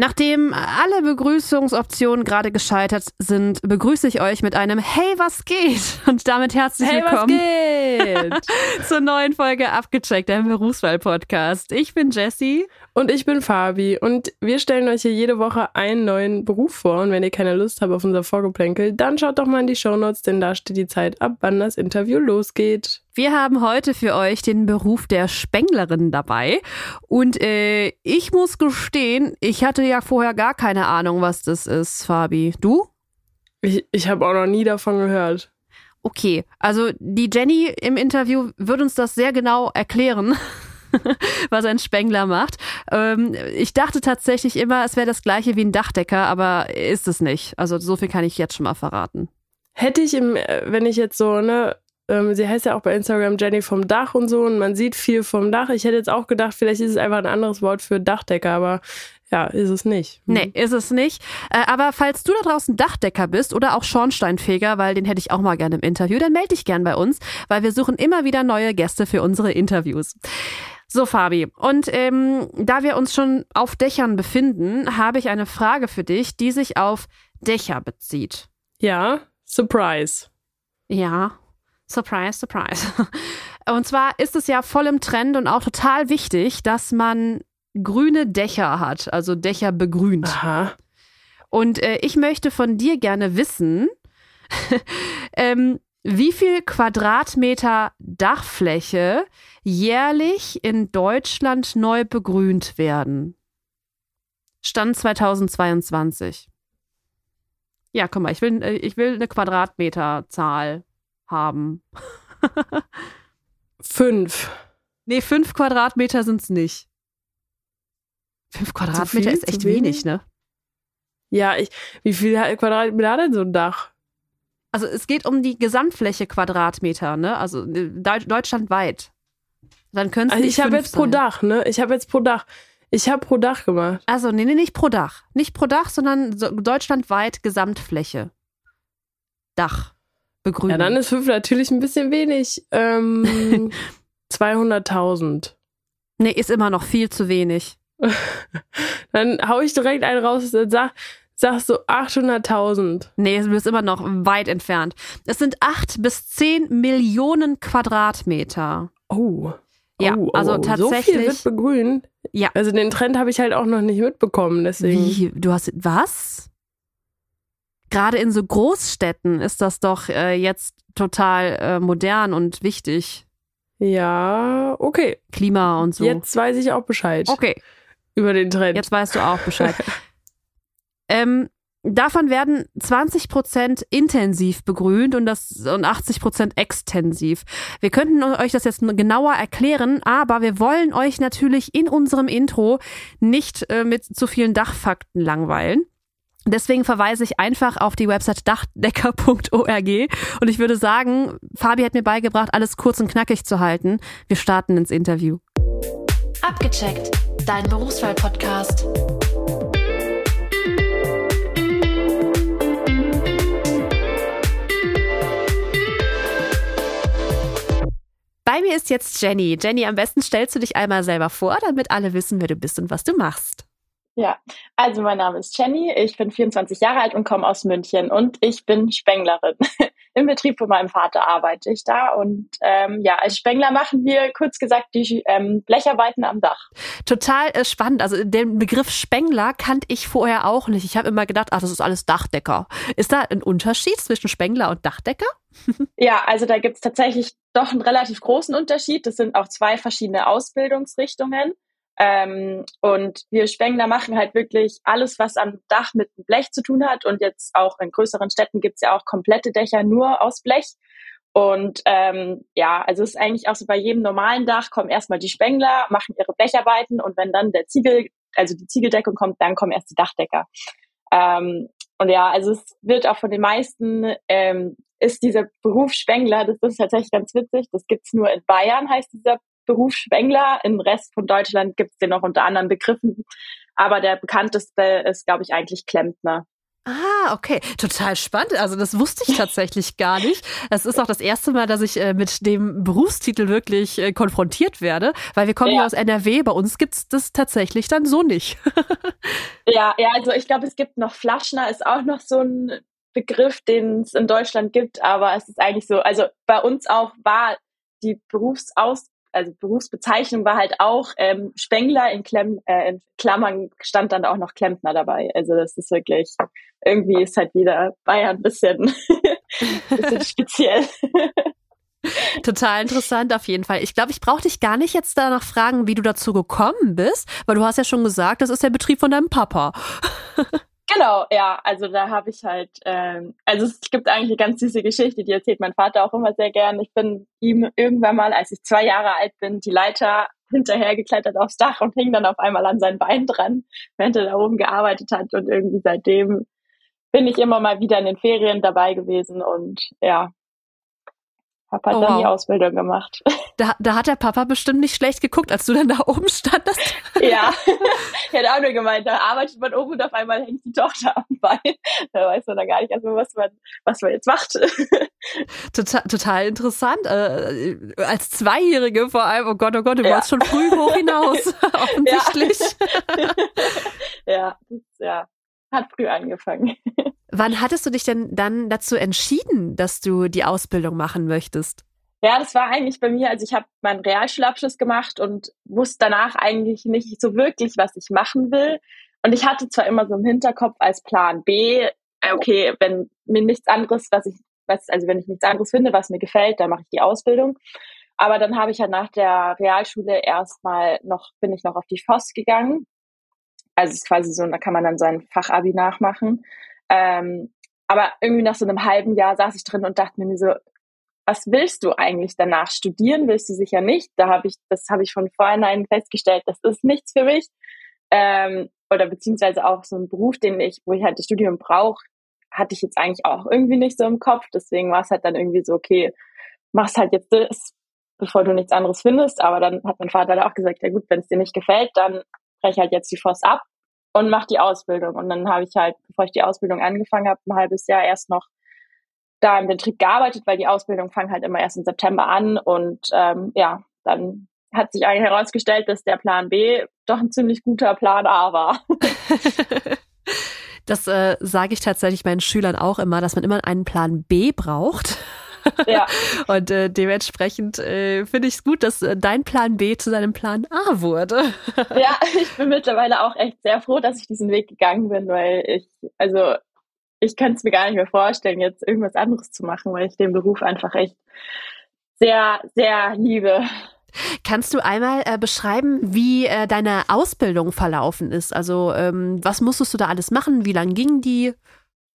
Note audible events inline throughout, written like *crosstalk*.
Nachdem alle Begrüßungsoptionen gerade gescheitert sind, begrüße ich euch mit einem Hey, was geht? Und damit herzlich hey, willkommen was geht? *laughs* zur neuen Folge Abgecheckt, deinem Berufswahl-Podcast. Ich bin Jessie. Und ich bin Fabi. Und wir stellen euch hier jede Woche einen neuen Beruf vor. Und wenn ihr keine Lust habt auf unser Vorgeplänkel, dann schaut doch mal in die Shownotes, denn da steht die Zeit ab, wann das Interview losgeht. Wir haben heute für euch den Beruf der Spenglerin dabei. Und äh, ich muss gestehen, ich hatte ja vorher gar keine Ahnung, was das ist, Fabi. Du? Ich, ich habe auch noch nie davon gehört. Okay, also die Jenny im Interview wird uns das sehr genau erklären. *laughs* *laughs* was ein Spengler macht. Ähm, ich dachte tatsächlich immer, es wäre das gleiche wie ein Dachdecker, aber ist es nicht. Also so viel kann ich jetzt schon mal verraten. Hätte ich im, äh, wenn ich jetzt so, ne, ähm, sie heißt ja auch bei Instagram Jenny vom Dach und so und man sieht viel vom Dach. Ich hätte jetzt auch gedacht, vielleicht ist es einfach ein anderes Wort für Dachdecker, aber ja, ist es nicht. Hm. Nee, ist es nicht. Äh, aber falls du da draußen Dachdecker bist oder auch Schornsteinfeger, weil den hätte ich auch mal gerne im Interview, dann melde dich gern bei uns, weil wir suchen immer wieder neue Gäste für unsere Interviews. So, Fabi. Und ähm, da wir uns schon auf Dächern befinden, habe ich eine Frage für dich, die sich auf Dächer bezieht. Ja, Surprise. Ja, Surprise, Surprise. *laughs* Und zwar ist es ja voll im Trend und auch total wichtig, dass man grüne Dächer hat, also Dächer begrünt. Aha. Und äh, ich möchte von dir gerne wissen, *laughs* ähm, wie viel Quadratmeter Dachfläche jährlich in Deutschland neu begrünt werden. Stand 2022. Ja, guck mal, ich will, äh, ich will eine Quadratmeterzahl haben. *laughs* fünf. Nee, fünf Quadratmeter sind es nicht. Fünf Quadratmeter ist echt wenig? wenig, ne? Ja, ich, wie viel Quadratmeter hat denn so ein Dach? Also es geht um die Gesamtfläche Quadratmeter, ne? Also äh, deutschlandweit. Dann können also ich habe jetzt sein. pro Dach, ne? Ich habe jetzt pro Dach. Ich habe pro Dach gemacht. Also nee, nee, nicht pro Dach. Nicht pro Dach, sondern so deutschlandweit Gesamtfläche. Dach. Begrünung. Ja, dann ist fünf natürlich ein bisschen wenig. Ähm, *laughs* 200.000. Nee, ist immer noch viel zu wenig. *laughs* dann hau ich direkt einen raus und sag, sagst du 800.000. Nee, du bist immer noch weit entfernt. Es sind acht bis zehn Millionen Quadratmeter. Oh. Ja, oh, also oh, tatsächlich. So viel wird begrünt. Ja. Also den Trend habe ich halt auch noch nicht mitbekommen, deswegen. Wie? Du hast was? Gerade in so Großstädten ist das doch äh, jetzt total äh, modern und wichtig. Ja, okay. Klima und so. Jetzt weiß ich auch Bescheid. Okay. Über den Trend. Jetzt weißt du auch Bescheid. *laughs* ähm, Davon werden 20 Prozent intensiv begrünt und, das, und 80 Prozent extensiv. Wir könnten euch das jetzt genauer erklären, aber wir wollen euch natürlich in unserem Intro nicht äh, mit zu vielen Dachfakten langweilen. Deswegen verweise ich einfach auf die Website dachdecker.org und ich würde sagen, Fabi hat mir beigebracht, alles kurz und knackig zu halten. Wir starten ins Interview. Abgecheckt, dein Berufswahl-Podcast. Bei mir ist jetzt Jenny. Jenny, am besten stellst du dich einmal selber vor, damit alle wissen, wer du bist und was du machst. Ja, also mein Name ist Jenny, ich bin 24 Jahre alt und komme aus München und ich bin Spenglerin. *laughs* Im Betrieb von meinem Vater arbeite ich da und ähm, ja, als Spengler machen wir kurz gesagt die ähm, Blecharbeiten am Dach. Total äh, spannend. Also den Begriff Spengler kannte ich vorher auch nicht. Ich habe immer gedacht, ach, das ist alles Dachdecker. Ist da ein Unterschied zwischen Spengler und Dachdecker? Ja, also da gibt es tatsächlich doch einen relativ großen Unterschied. Das sind auch zwei verschiedene Ausbildungsrichtungen. Ähm, und wir Spengler machen halt wirklich alles, was am Dach mit Blech zu tun hat. Und jetzt auch in größeren Städten gibt's ja auch komplette Dächer nur aus Blech. Und ähm, ja, also es ist eigentlich auch so bei jedem normalen Dach kommen erstmal die Spengler, machen ihre Blecharbeiten und wenn dann der Ziegel, also die Ziegeldeckung kommt, dann kommen erst die Dachdecker. Ähm, und ja, also es wird auch von den meisten ähm, ist dieser Beruf Spengler, das ist tatsächlich ganz witzig. Das gibt's nur in Bayern, heißt dieser Beruf Spengler. Im Rest von Deutschland gibt's den noch unter anderen Begriffen. Aber der bekannteste ist, glaube ich, eigentlich Klempner. Ah, okay. Total spannend. Also das wusste ich tatsächlich *laughs* gar nicht. Es ist auch das erste Mal, dass ich äh, mit dem Berufstitel wirklich äh, konfrontiert werde, weil wir kommen ja aus NRW. Bei uns gibt's das tatsächlich dann so nicht. *laughs* ja, ja, also ich glaube, es gibt noch Flaschner, ist auch noch so ein Begriff, den es in Deutschland gibt, aber es ist eigentlich so, also bei uns auch war die Berufsaus also Berufsbezeichnung war halt auch ähm, Spengler in, Klemm, äh, in Klammern stand dann auch noch Klempner dabei. Also das ist wirklich, irgendwie ist halt wieder Bayern ein bisschen, *laughs* bisschen speziell. Total interessant auf jeden Fall. Ich glaube, ich brauche dich gar nicht jetzt danach fragen, wie du dazu gekommen bist, weil du hast ja schon gesagt, das ist der Betrieb von deinem Papa. *laughs* Genau, ja, also da habe ich halt, ähm, also es gibt eigentlich eine ganz süße Geschichte, die erzählt mein Vater auch immer sehr gern. Ich bin ihm irgendwann mal, als ich zwei Jahre alt bin, die Leiter hinterher geklettert aufs Dach und hing dann auf einmal an sein Bein dran, während er da oben gearbeitet hat und irgendwie seitdem bin ich immer mal wieder in den Ferien dabei gewesen und ja, hab halt oh, dann wow. die Ausbildung gemacht. *laughs* Da, da hat der Papa bestimmt nicht schlecht geguckt, als du dann da oben standest. *laughs* Ja, *laughs* er hat auch nur gemeint, da arbeitet man oben und auf einmal hängt die Tochter am Bein. Da weiß man dann gar nicht erstmal, was man, was man jetzt macht. Total, total interessant. Äh, als Zweijährige vor allem, oh Gott, oh Gott, du ja. warst schon früh hoch hinaus, offensichtlich. Ja, ja, das, ja, hat früh angefangen. Wann hattest du dich denn dann dazu entschieden, dass du die Ausbildung machen möchtest? Ja, das war eigentlich bei mir, also ich habe meinen Realschulabschluss gemacht und wusste danach eigentlich nicht so wirklich, was ich machen will. Und ich hatte zwar immer so im Hinterkopf als Plan B, äh, okay, wenn mir nichts anderes, was ich, was, also wenn ich nichts anderes finde, was mir gefällt, dann mache ich die Ausbildung. Aber dann habe ich halt nach der Realschule erstmal noch, bin ich noch auf die FOS gegangen. Also es ist quasi so, da kann man dann sein Fachabi nachmachen. Ähm, aber irgendwie nach so einem halben Jahr saß ich drin und dachte mir so, was willst du eigentlich danach studieren? Willst du sicher nicht? Da habe ich, das habe ich von vornherein festgestellt, das ist nichts für mich. Ähm, oder beziehungsweise auch so ein Beruf, den ich, wo ich halt das Studium brauche, hatte ich jetzt eigentlich auch irgendwie nicht so im Kopf. Deswegen war es halt dann irgendwie so, okay, mach's halt jetzt das, bevor du nichts anderes findest. Aber dann hat mein Vater da auch gesagt, ja gut, wenn es dir nicht gefällt, dann brech halt jetzt die FOS ab und mach die Ausbildung. Und dann habe ich halt, bevor ich die Ausbildung angefangen habe, ein halbes Jahr erst noch da im Betrieb gearbeitet, weil die Ausbildung fangen halt immer erst im September an. Und ähm, ja, dann hat sich eigentlich herausgestellt, dass der Plan B doch ein ziemlich guter Plan A war. *laughs* Das äh, sage ich tatsächlich meinen Schülern auch immer, dass man immer einen Plan B braucht. Ja. *laughs* Und äh, dementsprechend äh, finde ich es gut, dass äh, dein Plan B zu seinem Plan A wurde. *laughs* ja, ich bin mittlerweile auch echt sehr froh, dass ich diesen Weg gegangen bin, weil ich, also ich könnte es mir gar nicht mehr vorstellen, jetzt irgendwas anderes zu machen, weil ich den Beruf einfach echt sehr, sehr liebe. Kannst du einmal äh, beschreiben, wie äh, deine Ausbildung verlaufen ist? Also ähm, was musstest du da alles machen? Wie lang ging die?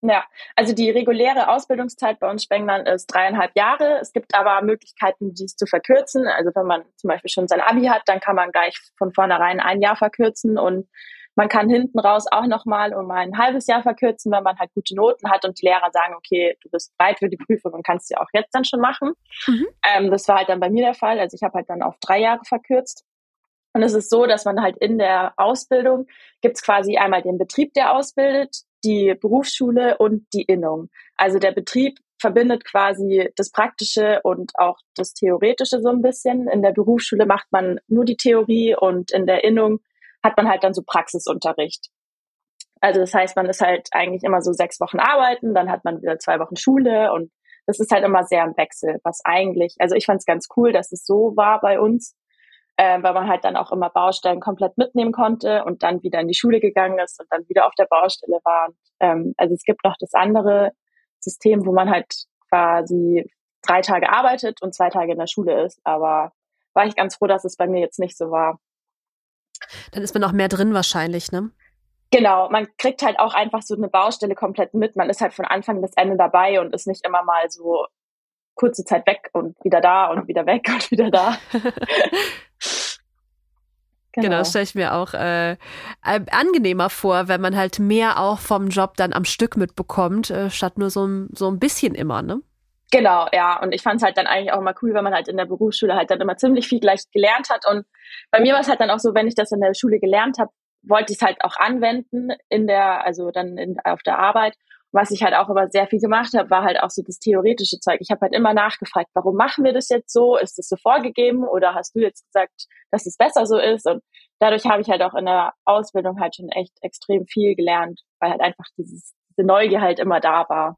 Ja, also die reguläre Ausbildungszeit bei uns Spenglern ist dreieinhalb Jahre. Es gibt aber Möglichkeiten, dies zu verkürzen. Also wenn man zum Beispiel schon sein Abi hat, dann kann man gleich von vornherein ein Jahr verkürzen und man kann hinten raus auch nochmal um ein halbes Jahr verkürzen, wenn man halt gute Noten hat und die Lehrer sagen, okay, du bist bereit für die Prüfung und kannst sie auch jetzt dann schon machen. Mhm. Ähm, das war halt dann bei mir der Fall. Also ich habe halt dann auf drei Jahre verkürzt. Und es ist so, dass man halt in der Ausbildung gibt es quasi einmal den Betrieb, der ausbildet, die Berufsschule und die Innung. Also der Betrieb verbindet quasi das Praktische und auch das Theoretische so ein bisschen. In der Berufsschule macht man nur die Theorie und in der Innung hat man halt dann so Praxisunterricht. Also das heißt, man ist halt eigentlich immer so sechs Wochen arbeiten, dann hat man wieder zwei Wochen Schule und das ist halt immer sehr im Wechsel, was eigentlich, also ich fand es ganz cool, dass es so war bei uns, äh, weil man halt dann auch immer Baustellen komplett mitnehmen konnte und dann wieder in die Schule gegangen ist und dann wieder auf der Baustelle war. ähm, also es gibt noch das andere System, wo man halt quasi drei Tage arbeitet und zwei Tage in der Schule ist. Aber war ich ganz froh, dass es bei mir jetzt nicht so war. Dann ist man auch mehr drin wahrscheinlich, ne? Genau, man kriegt halt auch einfach so eine Baustelle komplett mit. Man ist halt von Anfang bis Ende dabei und ist nicht immer mal so kurze Zeit weg und wieder da und wieder weg und wieder da. *laughs* Genau, genau das stelle ich mir auch äh, angenehmer vor, wenn man halt mehr auch vom Job dann am Stück mitbekommt, äh, statt nur so, so ein bisschen immer, ne? Genau, ja. Und ich fand es halt dann eigentlich auch immer cool, wenn man halt in der Berufsschule halt dann immer ziemlich viel gleich gelernt hat. Und bei mir war es halt dann auch so, wenn ich das in der Schule gelernt habe, wollte ich es halt auch anwenden in der, also dann in, auf der Arbeit. Was ich halt auch aber sehr viel gemacht habe, war halt auch so das theoretische Zeug. Ich habe halt immer nachgefragt, warum machen wir das jetzt so? Ist das so vorgegeben oder hast du jetzt gesagt, dass es besser so ist? Und dadurch habe ich halt auch in der Ausbildung halt schon echt extrem viel gelernt, weil halt einfach dieses, diese Neugier halt immer da war.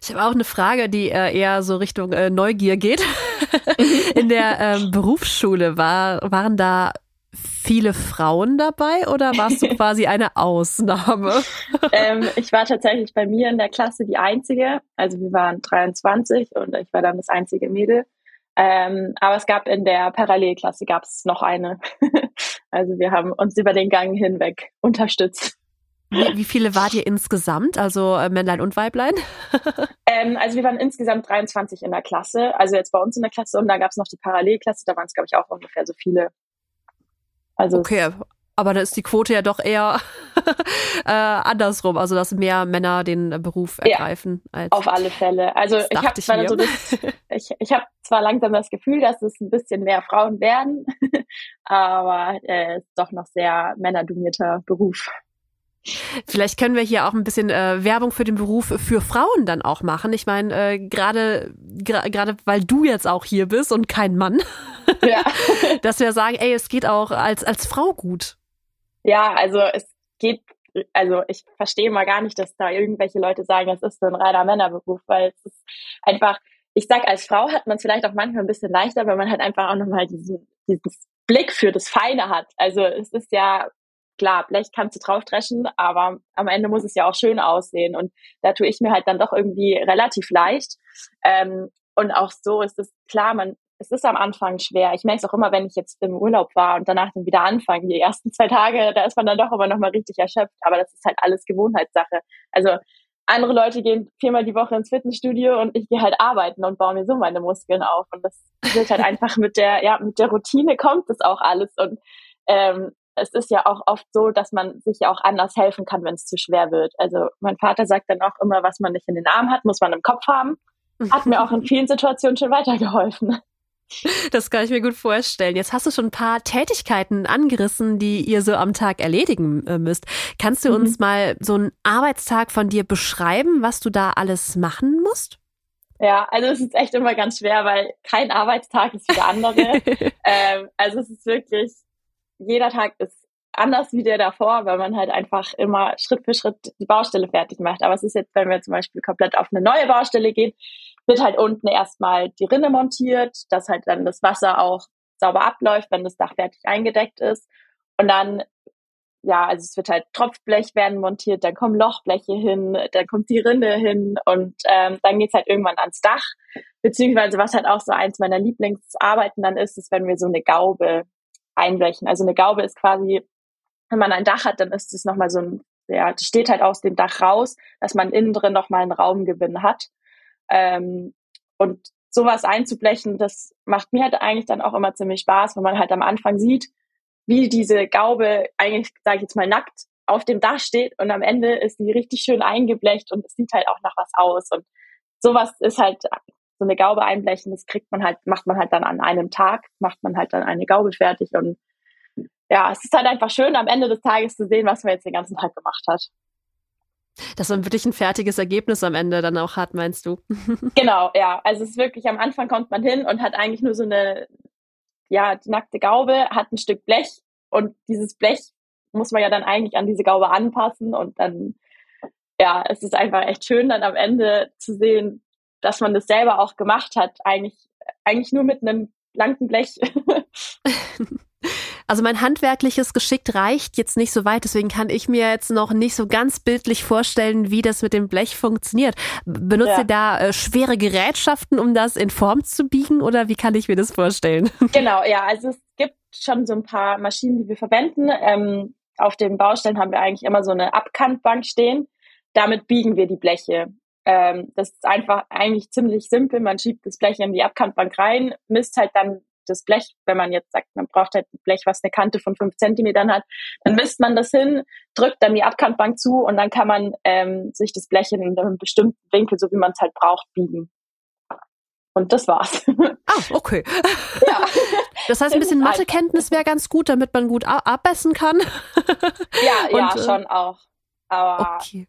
Ich habe auch eine Frage, die äh, eher so Richtung äh, Neugier geht. *laughs* In der ähm, Berufsschule war, waren da viele Frauen dabei oder warst du *laughs* quasi eine Ausnahme? ähm, ich war tatsächlich bei mir in der Klasse die einzige. Also wir waren 23 und ich war dann das einzige Mädel. Ähm, aber es gab in der Parallelklasse gab es noch eine. *laughs* also wir haben uns über den Gang hinweg unterstützt. Wie, wie viele wart ihr insgesamt, also äh, Männlein und Weiblein? *laughs* ähm, also wir waren insgesamt 23 in der Klasse, also jetzt bei uns in der Klasse und da gab es noch die Parallelklasse, da waren es glaube ich auch ungefähr so viele. Also okay, aber da ist die Quote ja doch eher *laughs* äh, andersrum, also dass mehr Männer den Beruf ergreifen. Ja, als auf alle Fälle. Also ich habe zwar so das, *laughs* ich, ich habe zwar langsam das Gefühl, dass es ein bisschen mehr Frauen werden, *laughs* aber äh, ist doch noch sehr männerdomierter Beruf. Vielleicht können wir hier auch ein bisschen äh, Werbung für den Beruf für Frauen dann auch machen. Ich meine, äh, gerade gerade weil du jetzt auch hier bist und kein Mann, *laughs* ja. *laughs* dass wir sagen, ey, es geht auch als als Frau gut. Ja, also es geht, also ich verstehe mal gar nicht, dass da irgendwelche Leute sagen, es ist so ein reiner Männerberuf, weil es ist einfach, ich sag, als Frau hat man es vielleicht auch manchmal ein bisschen leichter, weil man halt einfach auch nochmal diesen, diesen Blick für das Feine hat. Also es ist ja klar, Blech kannst du draufdreschen, aber am Ende muss es ja auch schön aussehen. Und da tue ich mir halt dann doch irgendwie relativ leicht. Ähm, und auch so ist es klar, man, es ist am Anfang schwer. Ich merke es auch immer, wenn ich jetzt im Urlaub war und danach dann wieder anfange. Die ersten zwei Tage, da ist man dann doch aber nochmal richtig erschöpft. Aber das ist halt alles Gewohnheitssache. Also andere Leute gehen viermal die Woche ins Fitnessstudio und ich gehe halt arbeiten und baue mir so meine Muskeln auf. Und das wird halt *laughs* einfach mit der, ja, mit der Routine kommt das auch alles. Und ähm, es ist ja auch oft so, dass man sich ja auch anders helfen kann, wenn es zu schwer wird. Also mein Vater sagt dann auch immer, was man nicht in den Arm hat, muss man im Kopf haben. Hat mir auch in vielen Situationen schon weitergeholfen. Das kann ich mir gut vorstellen. Jetzt hast du schon ein paar Tätigkeiten angerissen, die ihr so am Tag erledigen äh, müsst. Kannst du mhm. uns mal so einen Arbeitstag von dir beschreiben, was du da alles machen musst? Ja, also es ist echt immer ganz schwer, weil kein Arbeitstag ist wie der andere. *laughs* ähm, also es ist wirklich, jeder Tag ist anders wie der davor, weil man halt einfach immer Schritt für Schritt die Baustelle fertig macht. Aber es ist jetzt, wenn wir zum Beispiel komplett auf eine neue Baustelle gehen, wird halt unten erstmal die Rinne montiert, dass halt dann das Wasser auch sauber abläuft, wenn das Dach fertig eingedeckt ist. Und dann, ja, also es wird halt Tropfblech werden montiert, dann kommen Lochbleche hin, dann kommt die Rinne hin und ähm, dann geht's halt irgendwann ans Dach. Beziehungsweise was halt auch so eins meiner Lieblingsarbeiten dann ist, ist, wenn wir so eine Gaube einbrechen. Also eine Gaube ist quasi, wenn man ein Dach hat, dann ist es nochmal so ein, ja, das steht halt aus dem Dach raus, dass man innen drin nochmal einen Raumgewinn hat. Ähm, und sowas einzublechen, das macht mir halt eigentlich dann auch immer ziemlich Spaß, wenn man halt am Anfang sieht, wie diese Gaube eigentlich, sage ich jetzt mal, nackt auf dem Dach steht und am Ende ist die richtig schön eingeblecht und es sieht halt auch nach was aus. Und sowas ist halt so eine Gaube einblechen, das kriegt man halt, macht man halt dann an einem Tag, macht man halt dann eine Gaube fertig und ja, es ist halt einfach schön, am Ende des Tages zu sehen, was man jetzt den ganzen Tag gemacht hat. Dass man wirklich ein fertiges Ergebnis am Ende dann auch hat, meinst du? *laughs* genau, ja. Also es ist wirklich, am Anfang kommt man hin und hat eigentlich nur so eine, ja, die nackte Gaube, hat ein Stück Blech und dieses Blech muss man ja dann eigentlich an diese Gaube anpassen und dann, ja, es ist einfach echt schön, dann am Ende zu sehen, dass man das selber auch gemacht hat, eigentlich, eigentlich nur mit einem blanken Blech. *laughs* Also mein handwerkliches Geschick reicht jetzt nicht so weit, deswegen kann ich mir jetzt noch nicht so ganz bildlich vorstellen, wie das mit dem Blech funktioniert. Benutzt ja. ihr da äh, schwere Gerätschaften, um das in Form zu biegen oder wie kann ich mir das vorstellen? *laughs* Genau, ja, also es gibt schon so ein paar Maschinen, die wir verwenden. Ähm, auf den Baustellen haben wir eigentlich immer so eine Abkantbank stehen. Damit biegen wir die Bleche. Ähm, das ist einfach eigentlich ziemlich simpel. Man schiebt das Blech in die Abkantbank rein, misst halt dann das Blech, wenn man jetzt sagt, man braucht halt ein Blech, was eine Kante von fünf Zentimetern hat, dann misst man das hin, drückt dann die Abkantbank zu und dann kann man ähm, sich das Blech in einem bestimmten Winkel, so wie man es halt braucht, biegen. Und das war's. *laughs* Ah, okay. ja. *laughs* Das heißt, ein bisschen Ziemlich Mathekenntnis wäre ganz gut, damit man gut a- abmessen kann. Ja, *laughs* ja, Und, äh, schon auch. Aber Okay.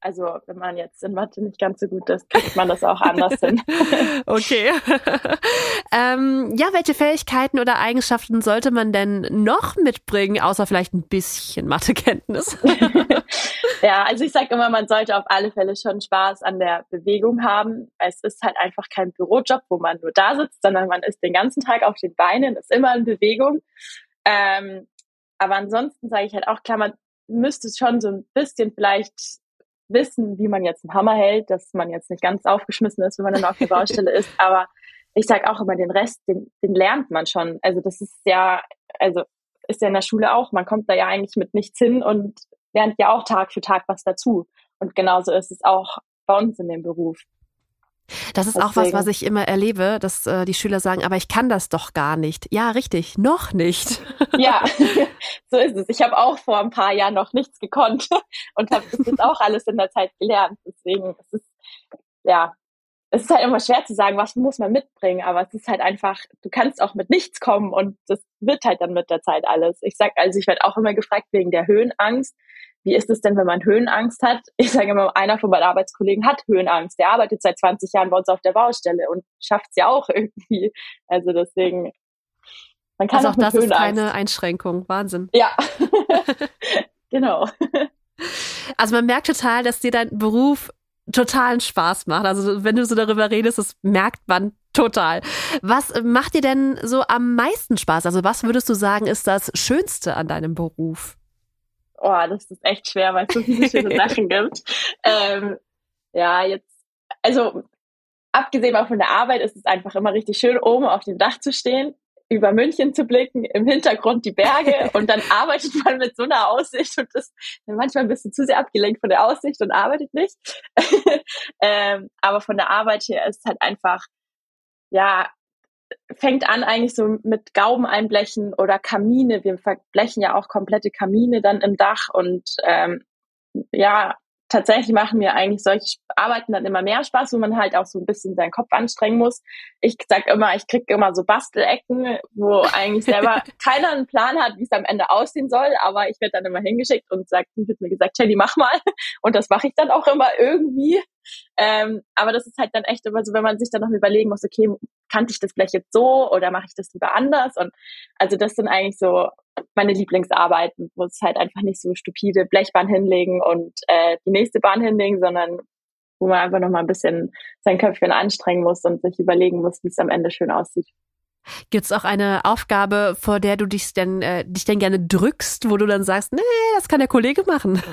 Also, wenn man jetzt in Mathe nicht ganz so gut ist, kriegt man das auch anders hin. *laughs* Okay. *laughs* ähm, ja, welche Fähigkeiten oder Eigenschaften sollte man denn noch mitbringen, außer vielleicht ein bisschen Mathekenntnis? *laughs* ja, also ich sage immer, man sollte auf alle Fälle schon Spaß an der Bewegung haben. Es ist halt einfach kein Bürojob, wo man nur da sitzt, sondern man ist den ganzen Tag auf den Beinen, ist immer in Bewegung. Ähm, aber ansonsten sage ich halt auch klar, man müsste schon so ein bisschen vielleicht wissen, wie man jetzt einen Hammer hält, dass man jetzt nicht ganz aufgeschmissen ist, wenn man dann auf der Baustelle ist. *laughs* Aber ich sage auch immer, den Rest, den, den lernt man schon. Also das ist ja, also ist ja in der Schule auch. Man kommt da ja eigentlich mit nichts hin und lernt ja auch Tag für Tag was dazu. Und genauso ist es auch bei uns in dem Beruf. Das ist auch was, was ich immer erlebe, dass äh, die Schüler sagen, aber ich kann das doch gar nicht. Ja, richtig, noch nicht. *laughs* Ja, *laughs* so ist es. Ich habe auch vor ein paar Jahren noch nichts gekonnt *laughs* und habe das jetzt auch alles in der Zeit gelernt. Deswegen es ist ja, es ist halt immer schwer zu sagen, was muss man mitbringen, aber es ist halt einfach, du kannst auch mit nichts kommen und das wird halt dann mit der Zeit alles. Ich sag, also ich werde auch immer gefragt wegen der Höhenangst. Wie ist es denn, wenn man Höhenangst hat? Ich sage immer, einer von meinen Arbeitskollegen hat Höhenangst. Der arbeitet seit 20 Jahren bei uns auf der Baustelle und schafft es ja auch *laughs* irgendwie. Also deswegen, man kann Also auch auch das ist Höhenangst. keine Einschränkung. Wahnsinn. Ja, *laughs* genau. Also man merkt total, dass dir dein Beruf totalen Spaß macht. Also wenn du so darüber redest, das merkt man total. Was macht dir denn so am meisten Spaß? Also was würdest du sagen, ist das Schönste an deinem Beruf? Oh, das ist echt schwer, weil es so viele schöne *laughs* Sachen gibt. Ähm, ja, jetzt, also abgesehen mal von der Arbeit ist es einfach immer richtig schön, oben auf dem Dach zu stehen, über München zu blicken, im Hintergrund die Berge *laughs* und dann arbeitet man mit so einer Aussicht und das manchmal ein bisschen zu sehr abgelenkt von der Aussicht und arbeitet nicht. *laughs* ähm, aber von der Arbeit her ist es halt einfach, ja, fängt an eigentlich so mit Gauben einblechen oder Kamine. Wir verblechen ja auch komplette Kamine dann im Dach und ähm, ja, tatsächlich machen mir eigentlich solche Arbeiten dann immer mehr Spaß, wo man halt auch so ein bisschen seinen Kopf anstrengen muss. Ich sag immer, ich krieg immer so Bastelecken, wo eigentlich selber *laughs* keiner einen Plan hat, wie es am Ende aussehen soll, aber ich werde dann immer hingeschickt und sagt, wird mir gesagt, Jenny, mach mal. *laughs* Und das mache ich dann auch immer irgendwie. Ähm, aber das ist halt dann echt immer so, wenn man sich dann noch überlegen muss, okay, kannte ich das Blech jetzt so oder mache ich das lieber anders? Und also das sind eigentlich so meine Lieblingsarbeiten, wo es halt einfach nicht so stupide Blechbahn hinlegen und äh, die nächste Bahn hinlegen, sondern wo man einfach noch mal ein bisschen sein Köpfchen anstrengen muss und sich überlegen muss, wie es am Ende schön aussieht. Gibt es auch eine Aufgabe, vor der du dich denn, äh, dich denn gerne drückst, wo du dann sagst, nee, das kann der Kollege machen? *laughs*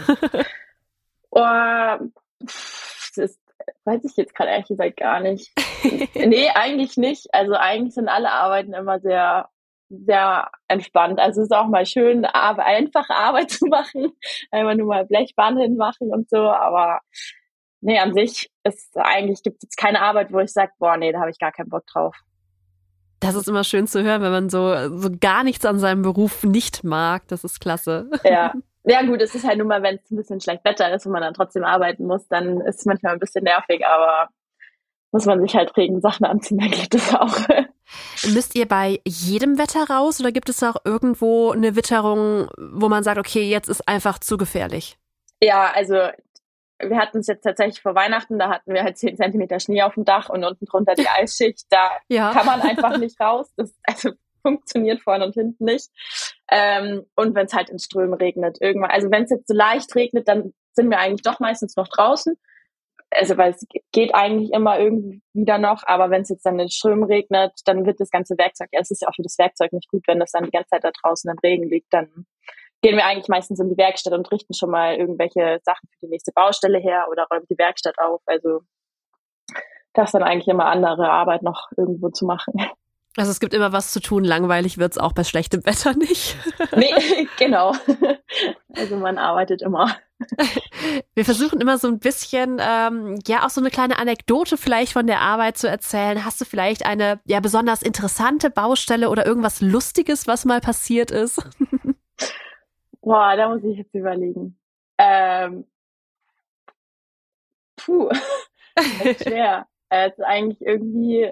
Oh, das ist, weiß ich jetzt gerade ehrlich gesagt gar nicht. *laughs* nee, eigentlich nicht. Also eigentlich sind alle Arbeiten immer sehr sehr entspannt. Also es ist auch mal schön, aber einfache Arbeit *laughs* zu machen, einfach nur mal Blechbahn hinmachen und so. Aber nee, an sich ist eigentlich gibt es jetzt keine Arbeit, wo ich sage, boah, nee, da habe ich gar keinen Bock drauf. Das ist immer schön zu hören, wenn man so, so gar nichts an seinem Beruf nicht mag. Das ist klasse. Ja. *laughs* Ja gut, es ist halt nur mal, wenn es ein bisschen schlecht Wetter ist und man dann trotzdem arbeiten muss, dann ist es manchmal ein bisschen nervig, aber muss man sich halt Regensachen anziehen, *laughs* dann geht es auch. Müsst ihr bei jedem Wetter raus oder gibt es auch irgendwo eine Witterung, wo man sagt, okay, jetzt ist einfach zu gefährlich? Ja, also wir hatten es jetzt tatsächlich vor Weihnachten, da hatten wir halt 10 Zentimeter Schnee auf dem Dach und unten drunter die *laughs* Eisschicht. Da Ja. kann man einfach nicht raus. Das also funktioniert vorne und hinten nicht. Ähm, und wenn es halt in Strömen regnet, irgendwann, also wenn es jetzt so leicht regnet, dann sind wir eigentlich doch meistens noch draußen. Also weil es geht eigentlich immer irgendwie wieder noch, aber wenn es jetzt dann in Strömen regnet, dann wird das ganze Werkzeug, ja, es ist ja auch für das Werkzeug nicht gut, wenn das dann die ganze Zeit da draußen im Regen liegt, dann gehen wir eigentlich meistens in die Werkstatt und richten schon mal irgendwelche Sachen für die nächste Baustelle her oder räumen die Werkstatt auf. Also das ist dann eigentlich immer andere Arbeit noch irgendwo zu machen. *laughs* Also es gibt immer was zu tun, langweilig wird's auch bei schlechtem *laughs* Wetter nicht. Nee, *laughs* genau. Also man arbeitet immer. Wir versuchen immer so ein bisschen, ähm, ja, auch so eine kleine Anekdote vielleicht von der Arbeit zu erzählen. Hast du vielleicht eine ja besonders interessante Baustelle oder irgendwas Lustiges, was mal passiert ist? Boah, da muss ich jetzt überlegen. Ähm, puh, *laughs* echt schwer. Äh, es ist eigentlich irgendwie,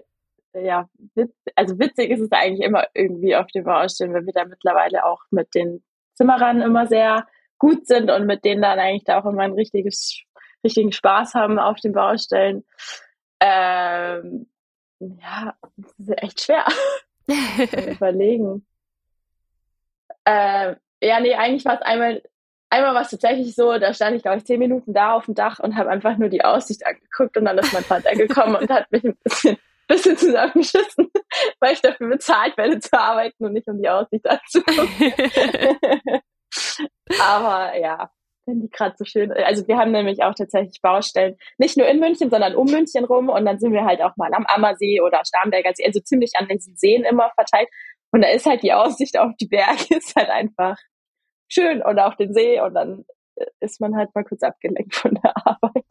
ja, witz, also witzig ist es eigentlich immer irgendwie auf den Baustellen, weil wir da mittlerweile auch mit den Zimmerern immer sehr gut sind und mit denen dann eigentlich da auch immer ein richtiges, richtigen Spaß haben auf den Baustellen. Ähm, ja, das ist echt schwer. *laughs* überlegen. Äh, ja, nee, eigentlich war es einmal, einmal war es tatsächlich so, da stand ich, glaube ich, zehn Minuten da auf dem Dach und habe einfach nur die Aussicht angeguckt und dann ist mein Vater gekommen und hat mich ein bisschen, bisschen zusammengeschissen, *laughs* weil ich dafür bezahlt werde zu arbeiten und nicht um die Aussicht anzugucken. *laughs* Aber ja, wenn die gerade so schön. Also wir haben nämlich auch tatsächlich Baustellen, nicht nur in München, sondern um München rum. Und dann sind wir halt auch mal am Ammersee oder Starnberger See, also ziemlich an diesen Seen immer verteilt. Und da ist halt die Aussicht auf die Berge *laughs* ist halt einfach schön und auf den See und dann äh, ist man halt mal kurz abgelenkt von der Arbeit.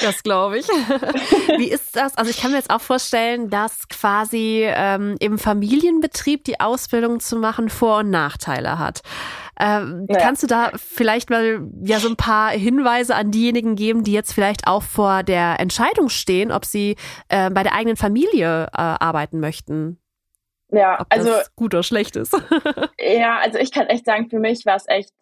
Das glaube ich. *laughs* Wie ist das? Also ich kann mir jetzt auch vorstellen, dass quasi ähm, im Familienbetrieb die Ausbildung zu machen Vor- und Nachteile hat. Ähm, ja. Kannst du da vielleicht mal ja so ein paar Hinweise an diejenigen geben, die jetzt vielleicht auch vor der Entscheidung stehen, ob sie äh, bei der eigenen Familie äh, arbeiten möchten? Ja, ob also gut oder schlecht ist. *laughs* ja, also ich kann echt sagen, für mich war es echt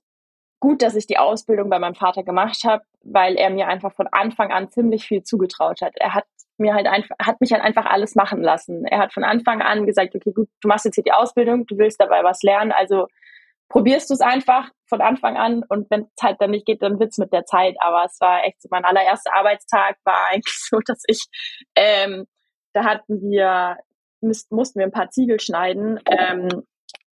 gut, dass ich die Ausbildung bei meinem Vater gemacht habe, weil er mir einfach von Anfang an ziemlich viel zugetraut hat. Er hat mir halt einfach, hat mich halt einfach alles machen lassen. Er hat von Anfang an gesagt, okay, gut, du machst jetzt hier die Ausbildung, du willst dabei was lernen, also probierst du es einfach von Anfang an und wenn es halt dann nicht geht, dann wird's mit der Zeit. Aber es war echt so, mein allererster Arbeitstag war *laughs* eigentlich so, dass ich, ähm, da hatten wir, müsst, mussten wir ein paar Ziegel schneiden. Ähm,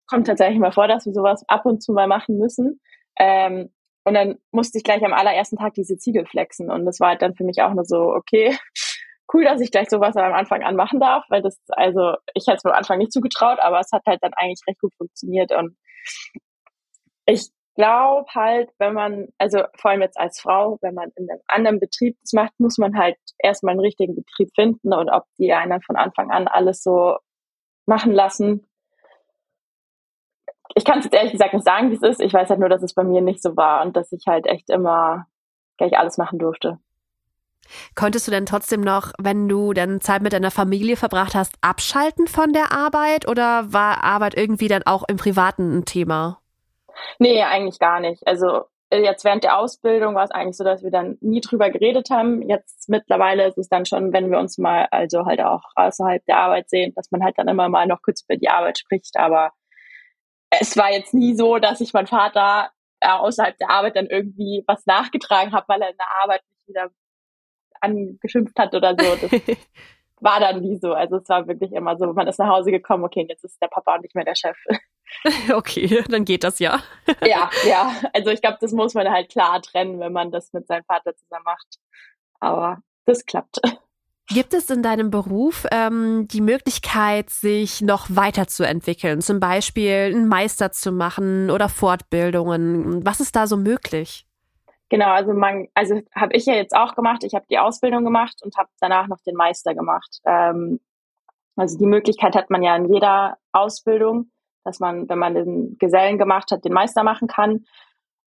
kommt tatsächlich mal vor, dass wir sowas ab und zu mal machen müssen. Ähm, und dann musste ich gleich am allerersten Tag diese Ziegel flexen. Und das war halt dann für mich auch nur so, okay, *laughs* cool, dass ich gleich sowas am Anfang an machen darf, weil das, also ich hätte es mir am Anfang nicht zugetraut, aber es hat halt dann eigentlich recht gut funktioniert. Und ich glaube halt, wenn man, also vor allem jetzt als Frau, wenn man in einem anderen Betrieb das macht, muss man halt erstmal einen richtigen Betrieb finden und ob die einen von Anfang an alles so machen lassen. Ich kann es jetzt ehrlich gesagt nicht sagen, wie es ist. Ich weiß halt nur, dass es bei mir nicht so war und dass ich halt echt immer gleich alles machen durfte. Konntest du denn trotzdem noch, wenn du dann Zeit mit deiner Familie verbracht hast, abschalten von der Arbeit oder war Arbeit irgendwie dann auch im Privaten ein Thema? Nee, eigentlich gar nicht. Also äh, jetzt während der Ausbildung war es eigentlich so, dass wir dann nie drüber geredet haben. Jetzt mittlerweile ist es dann schon, wenn wir uns mal also halt auch außerhalb der Arbeit sehen, dass man halt dann immer mal noch kurz über die Arbeit spricht. Aber es war jetzt nie so, dass ich meinen Vater äh, außerhalb der Arbeit dann irgendwie was nachgetragen habe, weil er in der Arbeit mich wieder angeschimpft hat oder so. Das *laughs* war dann nie so. Also es war wirklich immer so, man ist nach Hause gekommen, okay, jetzt ist der Papa nicht mehr der Chef. *laughs* Okay, dann geht das ja. ja, ja. *laughs* Also ich glaube, das muss man halt klar trennen, wenn man das mit seinem Vater zusammen macht. Aber das klappt. Gibt es in deinem Beruf ähm, die Möglichkeit, sich noch weiterzuentwickeln, zum Beispiel einen Meister zu machen oder Fortbildungen? Was ist da so möglich? Genau, also man, also habe ich ja jetzt auch gemacht. Ich habe die Ausbildung gemacht und habe danach noch den Meister gemacht. Ähm, also die Möglichkeit hat man ja in jeder Ausbildung, dass man, wenn man den Gesellen gemacht hat, den Meister machen kann.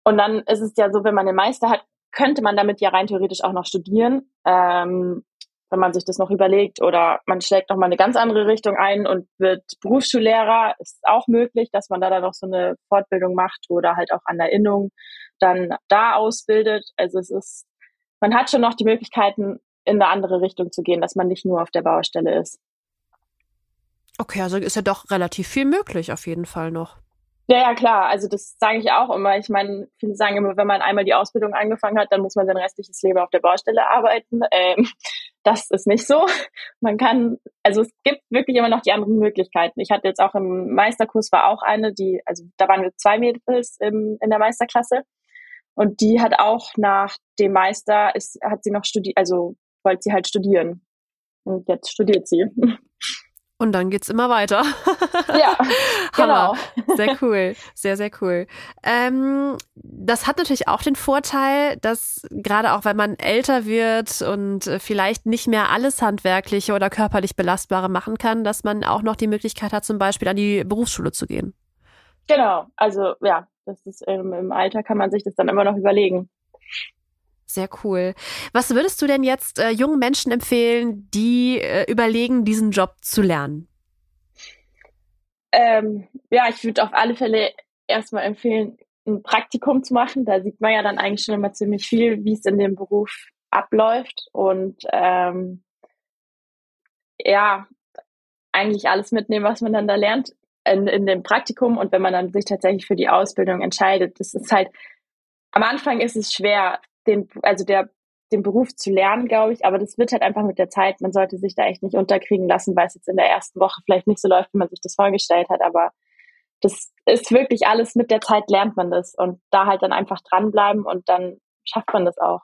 Und dann ist es ja so, wenn man den Meister hat, könnte man damit ja rein theoretisch auch noch studieren, ähm, wenn man sich das noch überlegt. Oder man schlägt noch mal eine ganz andere Richtung ein und wird Berufsschullehrer. Ist auch möglich, dass man da dann noch so eine Fortbildung macht oder halt auch an der Innung dann da ausbildet. Also es ist, man hat schon noch die Möglichkeiten, in eine andere Richtung zu gehen, dass man nicht nur auf der Baustelle ist. Okay, also ist ja doch relativ viel möglich auf jeden Fall noch. Ja, ja, klar. Also das sage ich auch immer. Ich meine, viele sagen immer, wenn man einmal die Ausbildung angefangen hat, dann muss man sein restliches Leben auf der Baustelle arbeiten. Ähm, *laughs* das ist nicht so. *laughs* Man kann, also es gibt wirklich immer noch die anderen Möglichkeiten. Ich hatte jetzt auch im Meisterkurs war auch eine, die, also da waren wir zwei Mädels im, in der Meisterklasse. Und die hat auch nach dem Meister, ist, hat sie noch studiert, also wollte sie halt studieren. Und jetzt studiert sie. *laughs* Und dann geht's immer weiter. *laughs* Ja, *laughs* genau. Sehr *laughs* cool, sehr, sehr cool. Ähm, das hat natürlich auch den Vorteil, dass gerade auch wenn man älter wird und vielleicht nicht mehr alles handwerkliche oder körperlich belastbare machen kann, dass man auch noch die Möglichkeit hat, zum Beispiel an die Berufsschule zu gehen. Genau, also ja, das ist im, im Alter kann man sich das dann immer noch überlegen. Sehr cool. Was würdest du denn jetzt äh, jungen Menschen empfehlen, die äh, überlegen, diesen Job zu lernen? Ähm, ja, ich würde auf alle Fälle erstmal empfehlen, ein Praktikum zu machen. Da sieht man ja dann eigentlich schon immer ziemlich viel, wie es in dem Beruf abläuft und ähm, ja, eigentlich alles mitnehmen, was man dann da lernt in, in dem Praktikum und wenn man dann sich tatsächlich für die Ausbildung entscheidet. Das ist halt, am Anfang ist es schwer, den, also der, den Beruf zu lernen, glaube ich, aber das wird halt einfach mit der Zeit. Man sollte sich da echt nicht unterkriegen lassen, weil es jetzt in der ersten Woche vielleicht nicht so läuft, wie man sich das vorgestellt hat, aber das ist wirklich alles mit der Zeit lernt man das und da halt dann einfach dranbleiben und dann schafft man das auch.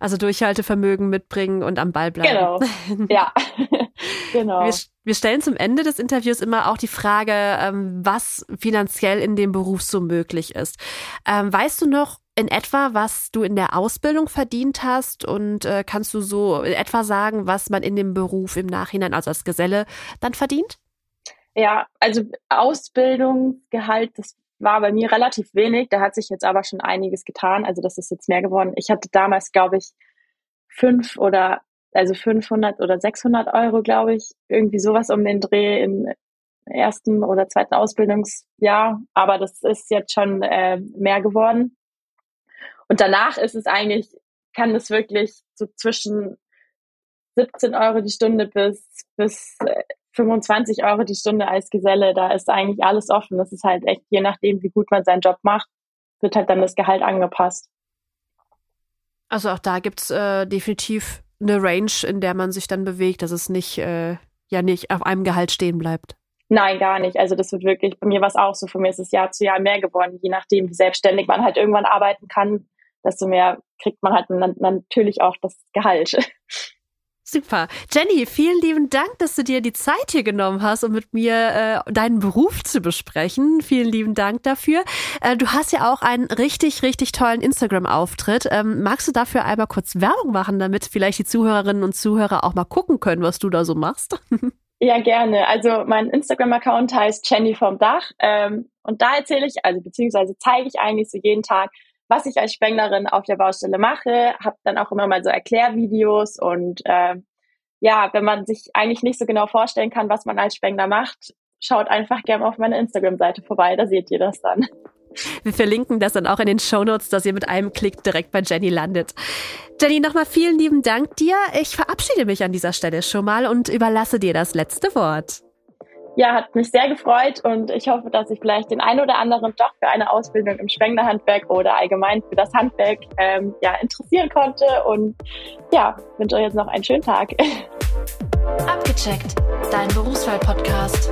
Also Durchhaltevermögen mitbringen und am Ball bleiben. Genau. *laughs* Ja. *laughs* genau. Wir, wir, stellen zum Ende des Interviews immer auch die Frage, ähm, was finanziell in dem Beruf so möglich ist. Ähm, weißt du noch in etwa, was du in der Ausbildung verdient hast und äh, kannst du so in etwa sagen, was man in dem Beruf im Nachhinein, also als Geselle, dann verdient? Ja, also Ausbildungsgehalt, das war bei mir relativ wenig. Da hat sich jetzt aber schon einiges getan. Also das ist jetzt mehr geworden. Ich hatte damals, glaube ich, fünf oder also 500 oder 600 Euro, glaube ich, irgendwie sowas um den Dreh im ersten oder zweiten Ausbildungsjahr. Aber das ist jetzt schon äh, mehr geworden. Und danach ist es eigentlich, kann es wirklich so zwischen 17 Euro die Stunde bis, bis 25 Euro die Stunde als Geselle, da ist eigentlich alles offen. Das ist halt echt, je nachdem, wie gut man seinen Job macht, wird halt dann das Gehalt angepasst. Also auch da gibt's äh, definitiv eine Range, in der man sich dann bewegt, dass es nicht, äh, ja nicht auf einem Gehalt stehen bleibt. Nein, gar nicht. Also das wird wirklich, bei mir war es auch so, für mich ist es Jahr zu Jahr mehr geworden, je nachdem, wie selbstständig man halt irgendwann arbeiten kann, desto mehr kriegt man halt natürlich auch das Gehalt. *laughs* Super. Jenny, vielen lieben Dank, dass du dir die Zeit hier genommen hast, um mit mir äh, deinen Beruf zu besprechen. Vielen lieben Dank dafür. Äh, du hast ja auch einen richtig, richtig tollen Instagram-Auftritt. Ähm, magst du dafür einmal kurz Werbung machen, damit vielleicht die Zuhörerinnen und Zuhörer auch mal gucken können, was du da so machst? *laughs* Ja, gerne. Also mein Instagram-Account heißt Jenny vom Dach. Ähm, und da erzähle ich, also beziehungsweise zeige ich eigentlich so jeden Tag, was ich als Spenglerin auf der Baustelle mache, habe dann auch immer mal so Erklärvideos und äh, ja, wenn man sich eigentlich nicht so genau vorstellen kann, was man als Spengler macht, schaut einfach gerne auf meiner Instagram-Seite vorbei, da seht ihr das dann. Wir verlinken das dann auch in den Shownotes, dass ihr mit einem Klick direkt bei Jenny landet. Jenny, nochmal vielen lieben Dank dir. Ich verabschiede mich an dieser Stelle schon mal und überlasse dir das letzte Wort ja, hat mich sehr gefreut und ich hoffe, dass ich vielleicht den einen oder anderen doch für eine Ausbildung im Spenglerhandwerk oder allgemein für das Handwerk ähm, ja, interessieren konnte. Und ja, wünsche euch jetzt noch einen schönen Tag. *laughs* Abgecheckt, dein Berufswahl-Podcast.